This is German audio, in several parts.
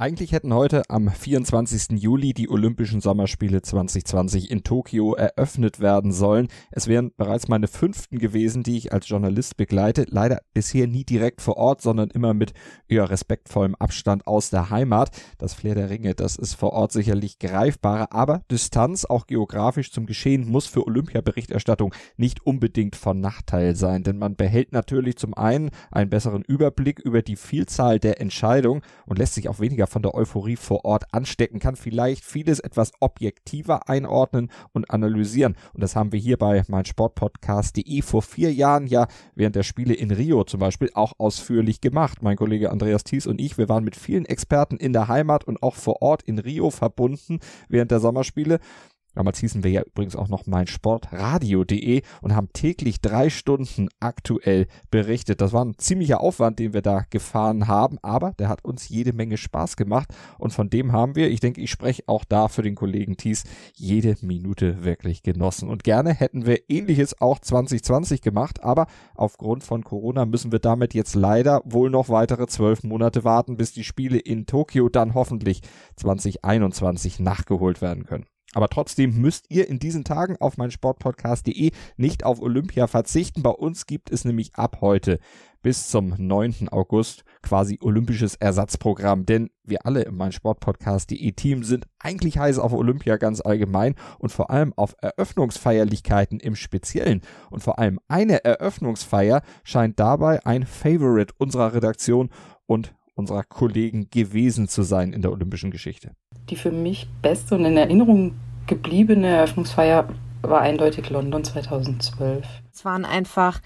Eigentlich hätten heute am 24. Juli die Olympischen Sommerspiele 2020 in Tokio eröffnet werden sollen. Es wären bereits meine fünften gewesen, die ich als Journalist begleite. Leider bisher nie direkt vor Ort, sondern immer mit eher respektvollem Abstand aus der Heimat. Das Flair der Ringe, das ist vor Ort sicherlich greifbarer, aber Distanz, auch geografisch zum Geschehen, muss für Olympiaberichterstattung nicht unbedingt von Nachteil sein, denn man behält natürlich zum einen einen besseren Überblick über die Vielzahl der Entscheidungen und lässt sich auch weniger von der Euphorie vor Ort anstecken, kann vielleicht vieles etwas objektiver einordnen und analysieren. Und das haben wir hier bei meinsportpodcast.de vor vier Jahren ja während der Spiele in Rio zum Beispiel auch ausführlich gemacht. Mein Kollege Andreas Thies und ich, wir waren mit vielen Experten in der Heimat und auch vor Ort in Rio verbunden während der Sommerspiele Damals hießen wir ja übrigens auch noch meinsportradio.de und haben täglich drei Stunden aktuell berichtet. Das war ein ziemlicher Aufwand, den wir da gefahren haben, aber der hat uns jede Menge Spaß gemacht und von dem haben wir, ich denke, ich spreche auch da für den Kollegen Thies, jede Minute wirklich genossen. Und gerne hätten wir ähnliches auch 2020 gemacht, aber aufgrund von Corona müssen wir damit jetzt leider wohl noch weitere zwölf Monate warten, bis die Spiele in Tokio dann hoffentlich 2021 nachgeholt werden können. Aber trotzdem müsst ihr in diesen Tagen auf mein Sportpodcast.de nicht auf Olympia verzichten. Bei uns gibt es nämlich ab heute bis zum 9. August quasi olympisches Ersatzprogramm, denn wir alle im mein Sportpodcast.de Team sind eigentlich heiß auf Olympia ganz allgemein und vor allem auf Eröffnungsfeierlichkeiten im Speziellen. Und vor allem eine Eröffnungsfeier scheint dabei ein Favorite unserer Redaktion und unserer Kollegen gewesen zu sein in der olympischen Geschichte. Die für mich beste und in Erinnerung gebliebene Eröffnungsfeier war eindeutig London 2012. Es waren einfach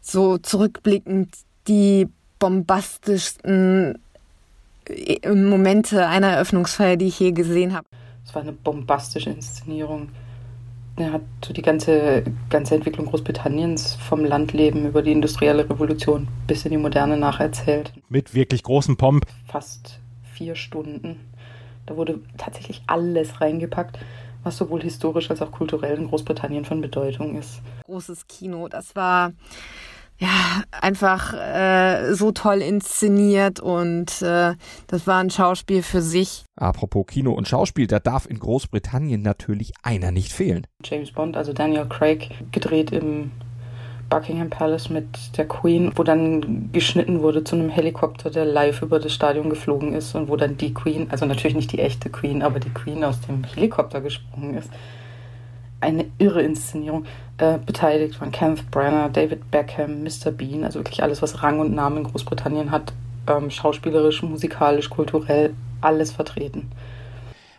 so zurückblickend die bombastischsten äh, Momente einer Eröffnungsfeier, die ich je gesehen habe. Es war eine bombastische Inszenierung. Er hat so die ganze, ganze Entwicklung Großbritanniens vom Landleben über die industrielle Revolution bis in die Moderne nacherzählt. Mit wirklich großem Pomp. Fast vier Stunden. Da wurde tatsächlich alles reingepackt, was sowohl historisch als auch kulturell in Großbritannien von Bedeutung ist. Großes Kino, das war ja, einfach äh, so toll inszeniert und äh, das war ein Schauspiel für sich. Apropos Kino und Schauspiel, da darf in Großbritannien natürlich einer nicht fehlen. James Bond, also Daniel Craig, gedreht im Buckingham Palace mit der Queen, wo dann geschnitten wurde zu einem Helikopter, der live über das Stadion geflogen ist und wo dann die Queen, also natürlich nicht die echte Queen, aber die Queen aus dem Helikopter gesprungen ist eine irre Inszenierung. Äh, beteiligt waren Kenneth Branagh, David Beckham, Mr. Bean, also wirklich alles, was Rang und Namen in Großbritannien hat, ähm, schauspielerisch, musikalisch, kulturell, alles vertreten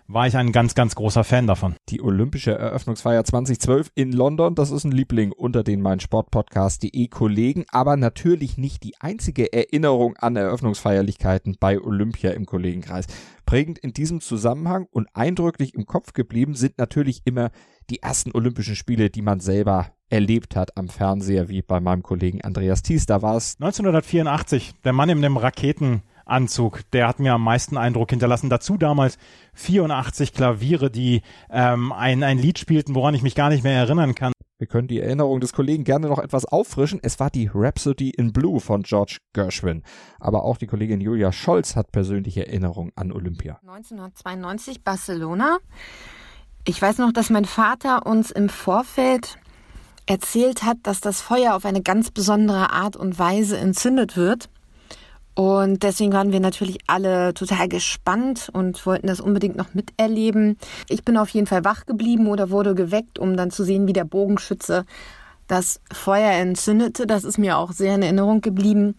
war ich ein ganz, ganz großer Fan davon. Die Olympische Eröffnungsfeier 2012 in London, das ist ein Liebling unter den mein Sportpodcast.de Kollegen, aber natürlich nicht die einzige Erinnerung an Eröffnungsfeierlichkeiten bei Olympia im Kollegenkreis. Prägend in diesem Zusammenhang und eindrücklich im Kopf geblieben sind natürlich immer die ersten Olympischen Spiele, die man selber erlebt hat am Fernseher, wie bei meinem Kollegen Andreas Thies. Da war es 1984, der Mann in dem Raketenanzug, der hat mir am meisten Eindruck hinterlassen. Dazu damals 84 Klaviere, die ähm, ein, ein Lied spielten, woran ich mich gar nicht mehr erinnern kann. Wir können die Erinnerung des Kollegen gerne noch etwas auffrischen. Es war die Rhapsody in Blue von George Gershwin. Aber auch die Kollegin Julia Scholz hat persönliche Erinnerungen an Olympia. 1992 Barcelona. Ich weiß noch, dass mein Vater uns im Vorfeld erzählt hat, dass das Feuer auf eine ganz besondere Art und Weise entzündet wird. Und deswegen waren wir natürlich alle total gespannt und wollten das unbedingt noch miterleben. Ich bin auf jeden Fall wach geblieben oder wurde geweckt, um dann zu sehen, wie der Bogenschütze das Feuer entzündete. Das ist mir auch sehr in Erinnerung geblieben.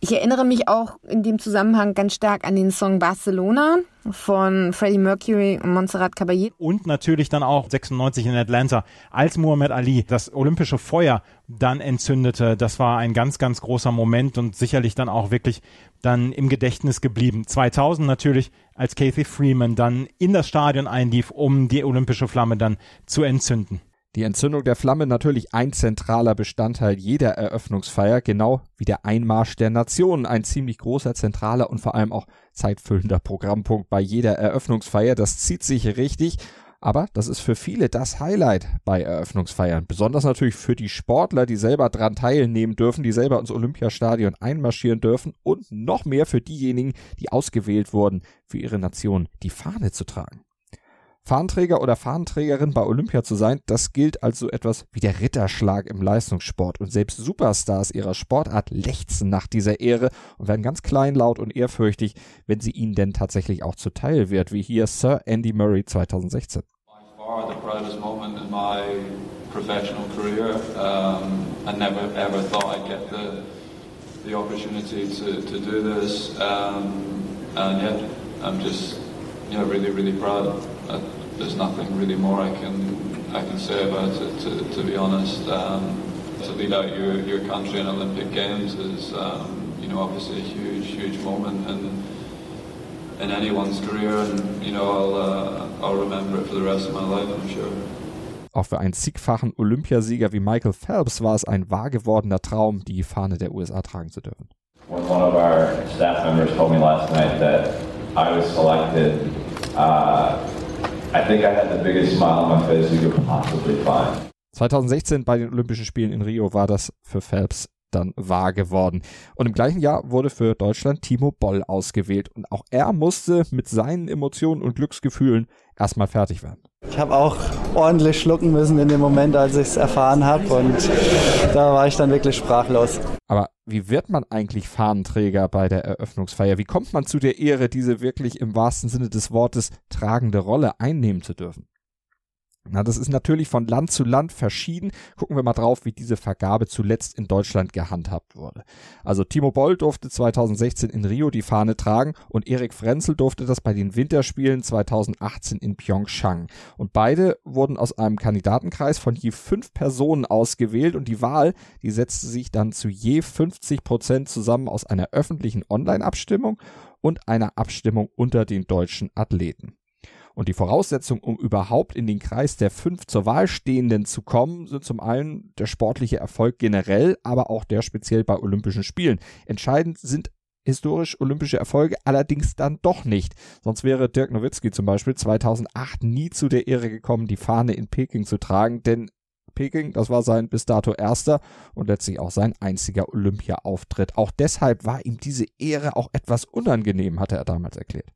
Ich erinnere mich auch in dem Zusammenhang ganz stark an den Song Barcelona von Freddie Mercury und Montserrat Caballé. Und natürlich dann auch 96 in Atlanta, als Muhammad Ali das olympische Feuer dann entzündete. Das war ein ganz, ganz großer Moment und sicherlich dann auch wirklich dann im Gedächtnis geblieben. 2000 natürlich, als Kathy Freeman dann in das Stadion einlief, um die olympische Flamme dann zu entzünden. Die Entzündung der Flamme natürlich ein zentraler Bestandteil jeder Eröffnungsfeier, genau wie der Einmarsch der Nationen, ein ziemlich großer, zentraler und vor allem auch zeitfüllender Programmpunkt bei jeder Eröffnungsfeier. Das zieht sich richtig Aber das ist für viele das Highlight bei Eröffnungsfeiern. Besonders natürlich für die Sportler, die selber dran teilnehmen dürfen, die selber ins Olympiastadion einmarschieren dürfen und noch mehr für diejenigen, die ausgewählt wurden, für ihre Nation die Fahne zu tragen. Fahnenträger oder Fahnenträgerin bei Olympia zu sein, das gilt als so etwas wie der Ritterschlag im Leistungssport. Und selbst Superstars ihrer Sportart lechzen nach dieser Ehre und werden ganz kleinlaut und ehrfürchtig, wenn sie ihnen denn tatsächlich auch zuteil wird, wie hier Sir Andy Murray 2016. far the proudest moment in my professional career. Um, I never ever thought I'd get the the opportunity to, to do this, um, and yeah, I'm just yeah really really proud. Uh, there's nothing really more I can I can say about it. To, to be honest, um, to lead out your, your country in Olympic Games is um, you know obviously a huge huge moment and in anyone's career, and you know I'll uh, I'll remember it for the rest of my life, I'm sure. Auch für einen zigfachen Olympiasieger wie Michael Phelps war es ein wahr gewordener Traum, die Fahne der USA tragen zu dürfen. When one of our staff members told me last night that I was selected, uh, I think I had the biggest smile on my face you could possibly find. 2016 bei den Olympischen Spielen in Rio war das für Phelps dann wahr geworden. Und im gleichen Jahr wurde für Deutschland Timo Boll ausgewählt. Und auch er musste mit seinen Emotionen und Glücksgefühlen erstmal fertig werden. Ich habe auch ordentlich schlucken müssen in dem Moment, als ich es erfahren habe. Und da war ich dann wirklich sprachlos. Aber wie wird man eigentlich Fahnenträger bei der Eröffnungsfeier? Wie kommt man zu der Ehre, diese wirklich im wahrsten Sinne des Wortes tragende Rolle einnehmen zu dürfen? Na, das ist natürlich von Land zu Land verschieden. Gucken wir mal drauf, wie diese Vergabe zuletzt in Deutschland gehandhabt wurde. Also Timo Boll durfte 2016 in Rio die Fahne tragen und Erik Frenzel durfte das bei den Winterspielen 2018 in Pyeongchang. Und beide wurden aus einem Kandidatenkreis von je fünf Personen ausgewählt und die Wahl, die setzte sich dann zu je 50 Prozent zusammen aus einer öffentlichen Online-Abstimmung und einer Abstimmung unter den deutschen Athleten. Und die Voraussetzung, um überhaupt in den Kreis der fünf zur Wahl Stehenden zu kommen, sind zum einen der sportliche Erfolg generell, aber auch der speziell bei Olympischen Spielen. Entscheidend sind historisch olympische Erfolge allerdings dann doch nicht. Sonst wäre Dirk Nowitzki zum Beispiel 2008 nie zu der Ehre gekommen, die Fahne in Peking zu tragen, denn Peking, das war sein bis dato erster und letztlich auch sein einziger Olympia-Auftritt. Auch deshalb war ihm diese Ehre auch etwas unangenehm, hatte er damals erklärt.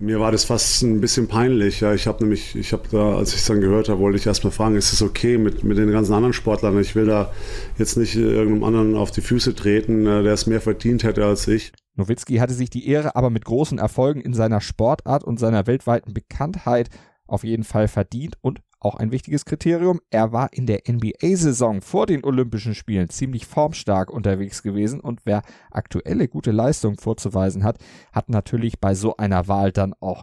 Mir war das fast ein bisschen peinlich. Ja, ich habe nämlich, ich habe da, als ich es dann gehört habe, wollte ich erstmal fragen, ist es okay mit, mit den ganzen anderen Sportlern? Ich will da jetzt nicht irgendeinem anderen auf die Füße treten, äh, der es mehr verdient hätte als ich. Nowitzki hatte sich die Ehre aber mit großen Erfolgen in seiner Sportart und seiner weltweiten Bekanntheit auf jeden Fall verdient und auch ein wichtiges Kriterium, er war in der NBA-Saison vor den Olympischen Spielen ziemlich formstark unterwegs gewesen und wer aktuelle gute Leistung vorzuweisen hat, hat natürlich bei so einer Wahl dann auch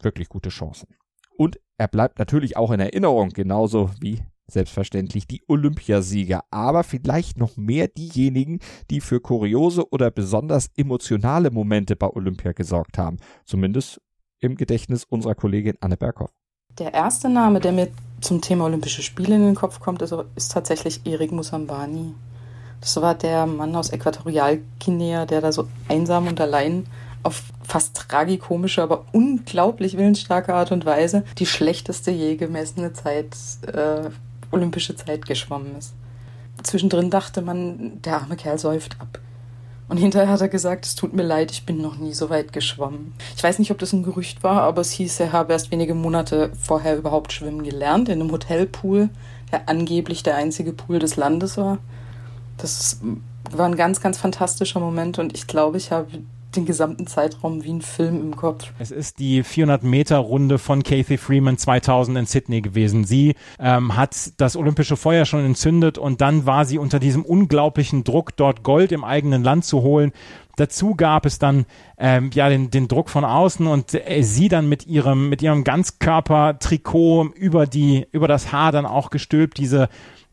wirklich gute Chancen. Und er bleibt natürlich auch in Erinnerung, genauso wie selbstverständlich die Olympiasieger, aber vielleicht noch mehr diejenigen, die für kuriose oder besonders emotionale Momente bei Olympia gesorgt haben, zumindest im Gedächtnis unserer Kollegin Anne Berghoff. Der erste Name, der mir zum Thema Olympische Spiele in den Kopf kommt, ist, ist tatsächlich Erik Musambani. Das war der Mann aus Äquatorialguinea, der da so einsam und allein auf fast tragikomische, aber unglaublich willensstarke Art und Weise die schlechteste je gemessene Zeit, äh, olympische Zeit geschwommen ist. Zwischendrin dachte man, der arme Kerl säuft ab. Und hinterher hat er gesagt, es tut mir leid, ich bin noch nie so weit geschwommen. Ich weiß nicht, ob das ein Gerücht war, aber es hieß, er habe erst wenige Monate vorher überhaupt schwimmen gelernt, in einem Hotelpool, der angeblich der einzige Pool des Landes war. Das war ein ganz, ganz fantastischer Moment und ich glaube, ich habe den gesamten Zeitraum wie ein Film im Kopf. Es ist die 400-Meter-Runde von Kathy Freeman 2000 in Sydney gewesen. Sie ähm, hat das olympische Feuer schon entzündet und dann war sie unter diesem unglaublichen Druck, dort Gold im eigenen Land zu holen. Dazu gab es dann ähm, ja den, den Druck von außen und äh, sie dann mit ihrem mit ihrem Ganzkörper-Trikot über die über das Haar dann auch gestülpt diese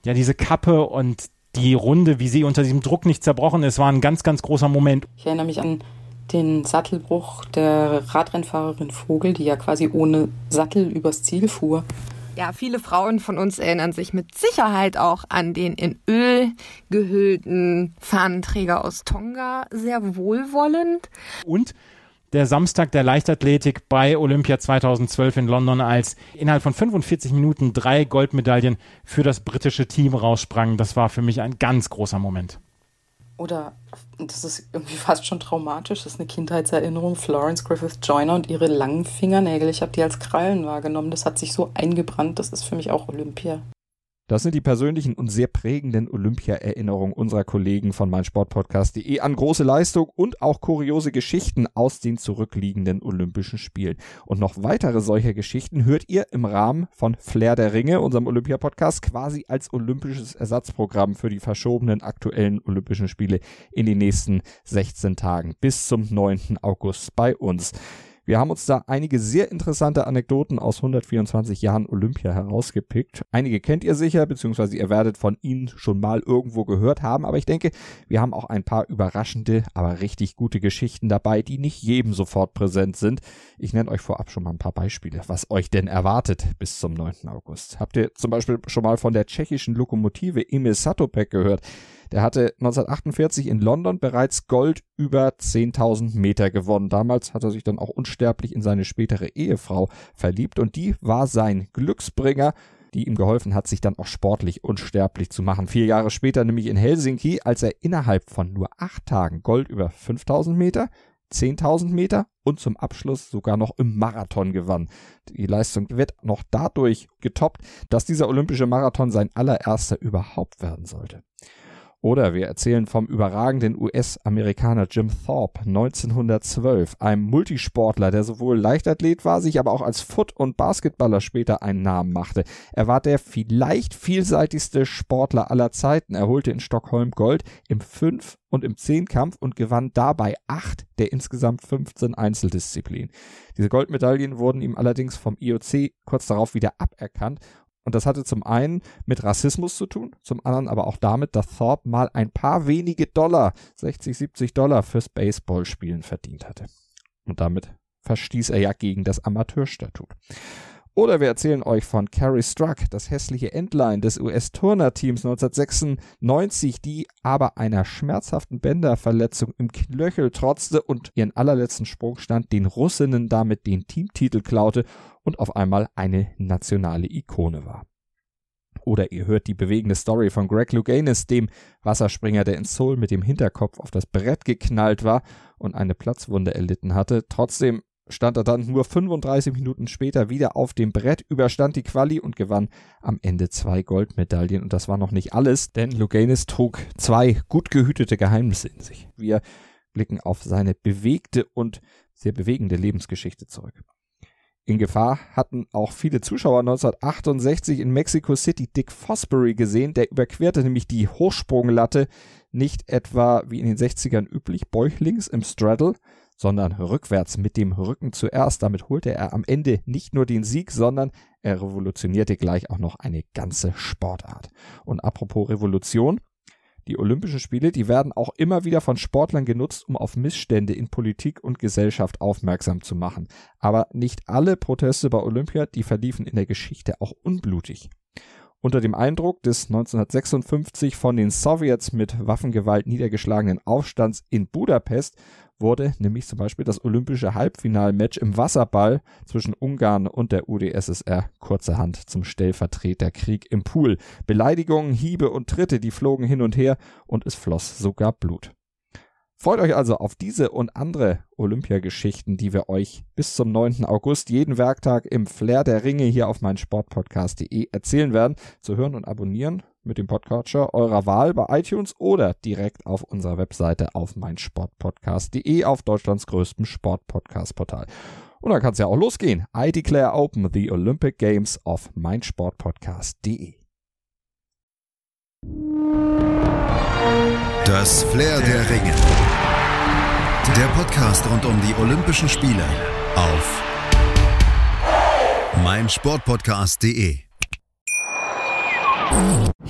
ja diese Kappe und die Runde, wie sie unter diesem Druck nicht zerbrochen ist, war ein ganz ganz großer Moment. Ich erinnere mich an den Sattelbruch der Radrennfahrerin Vogel, die ja quasi ohne Sattel übers Ziel fuhr. Ja, viele Frauen von uns erinnern sich mit Sicherheit auch an den in Öl gehüllten Fahnenträger aus Tonga sehr wohlwollend. Und der Samstag der Leichtathletik bei Olympia 2012 in London, als innerhalb von 45 Minuten drei Goldmedaillen für das britische Team raussprangen. Das war für mich ein ganz großer Moment. Oder das ist irgendwie fast schon traumatisch. Das ist eine Kindheitserinnerung. Florence Griffith Joyner und ihre langen Fingernägel. Ich habe die als Krallen wahrgenommen. Das hat sich so eingebrannt. Das ist für mich auch Olympia. Das sind die persönlichen und sehr prägenden Olympia-Erinnerungen unserer Kollegen von meinsportpodcast.de an große Leistung und auch kuriose Geschichten aus den zurückliegenden Olympischen Spielen. Und noch weitere solcher Geschichten hört ihr im Rahmen von Flair der Ringe, unserem Olympia-Podcast, quasi als olympisches Ersatzprogramm für die verschobenen aktuellen Olympischen Spiele in den nächsten 16 Tagen bis zum 9. August bei uns. Wir haben uns da einige sehr interessante Anekdoten aus 124 Jahren Olympia herausgepickt. Einige kennt ihr sicher, beziehungsweise ihr werdet von ihnen schon mal irgendwo gehört haben, aber ich denke, wir haben auch ein paar überraschende, aber richtig gute Geschichten dabei, die nicht jedem sofort präsent sind. Ich nenne euch vorab schon mal ein paar Beispiele, was euch denn erwartet bis zum 9. August. Habt ihr zum Beispiel schon mal von der tschechischen Lokomotive Emil Satopek gehört? Der hatte 1948 in London bereits Gold über 10.000 Meter gewonnen. Damals hat er sich dann auch unsterblich in seine spätere Ehefrau verliebt und die war sein Glücksbringer die ihm geholfen hat, sich dann auch sportlich unsterblich zu machen. Vier Jahre später, nämlich in Helsinki, als er innerhalb von nur acht Tagen Gold über 5000 Meter, 10.000 Meter und zum Abschluss sogar noch im Marathon gewann. Die Leistung wird noch dadurch getoppt, dass dieser olympische Marathon sein allererster überhaupt werden sollte. Oder wir erzählen vom überragenden US-Amerikaner Jim Thorpe 1912, einem Multisportler, der sowohl Leichtathlet war, sich aber auch als Foot- und Basketballer später einen Namen machte. Er war der vielleicht vielseitigste Sportler aller Zeiten. Er holte in Stockholm Gold im Fünf- und im Zehnkampf und gewann dabei acht der insgesamt 15 Einzeldisziplinen. Diese Goldmedaillen wurden ihm allerdings vom IOC kurz darauf wieder aberkannt und das hatte zum einen mit Rassismus zu tun, zum anderen aber auch damit, dass Thorpe mal ein paar wenige Dollar, 60, 70 Dollar fürs Baseballspielen verdient hatte. Und damit verstieß er ja gegen das Amateurstatut. Oder wir erzählen euch von Carrie Struck, das hässliche Endline des US-Turner-Teams 1996, die aber einer schmerzhaften Bänderverletzung im Knöchel trotzte und ihren allerletzten Sprungstand den Russinnen damit den Teamtitel klaute und auf einmal eine nationale Ikone war. Oder ihr hört die bewegende Story von Greg Louganis, dem Wasserspringer, der in Seoul mit dem Hinterkopf auf das Brett geknallt war und eine Platzwunde erlitten hatte. Trotzdem stand er dann nur 35 Minuten später wieder auf dem Brett, überstand die Quali und gewann am Ende zwei Goldmedaillen. Und das war noch nicht alles, denn Luganis trug zwei gut gehütete Geheimnisse in sich. Wir blicken auf seine bewegte und sehr bewegende Lebensgeschichte zurück. In Gefahr hatten auch viele Zuschauer 1968 in Mexico City Dick Fosbury gesehen. Der überquerte nämlich die Hochsprunglatte nicht etwa wie in den 60ern üblich bäuchlings im Straddle, sondern rückwärts mit dem Rücken zuerst. Damit holte er am Ende nicht nur den Sieg, sondern er revolutionierte gleich auch noch eine ganze Sportart. Und apropos Revolution, die Olympischen Spiele, die werden auch immer wieder von Sportlern genutzt, um auf Missstände in Politik und Gesellschaft aufmerksam zu machen. Aber nicht alle Proteste bei Olympia, die verliefen in der Geschichte auch unblutig. Unter dem Eindruck des 1956 von den Sowjets mit Waffengewalt niedergeschlagenen Aufstands in Budapest wurde nämlich zum Beispiel das olympische Halbfinalmatch im Wasserball zwischen Ungarn und der UdSSR kurzerhand zum Stellvertreterkrieg im Pool. Beleidigungen, Hiebe und Tritte, die flogen hin und her und es floss sogar Blut. Freut euch also auf diese und andere Olympiageschichten, die wir euch bis zum 9. August jeden Werktag im Flair der Ringe hier auf meinen Sportpodcast.de erzählen werden. Zu hören und abonnieren mit dem Podcatcher eurer Wahl bei iTunes oder direkt auf unserer Webseite auf meinsportpodcast.de auf Deutschlands größtem Sportpodcast-Portal. Und dann kann es ja auch losgehen. I declare open the Olympic Games auf meinsportpodcast.de. Das Flair der Ringe. Der Podcast rund um die Olympischen Spiele auf meinsportpodcast.de.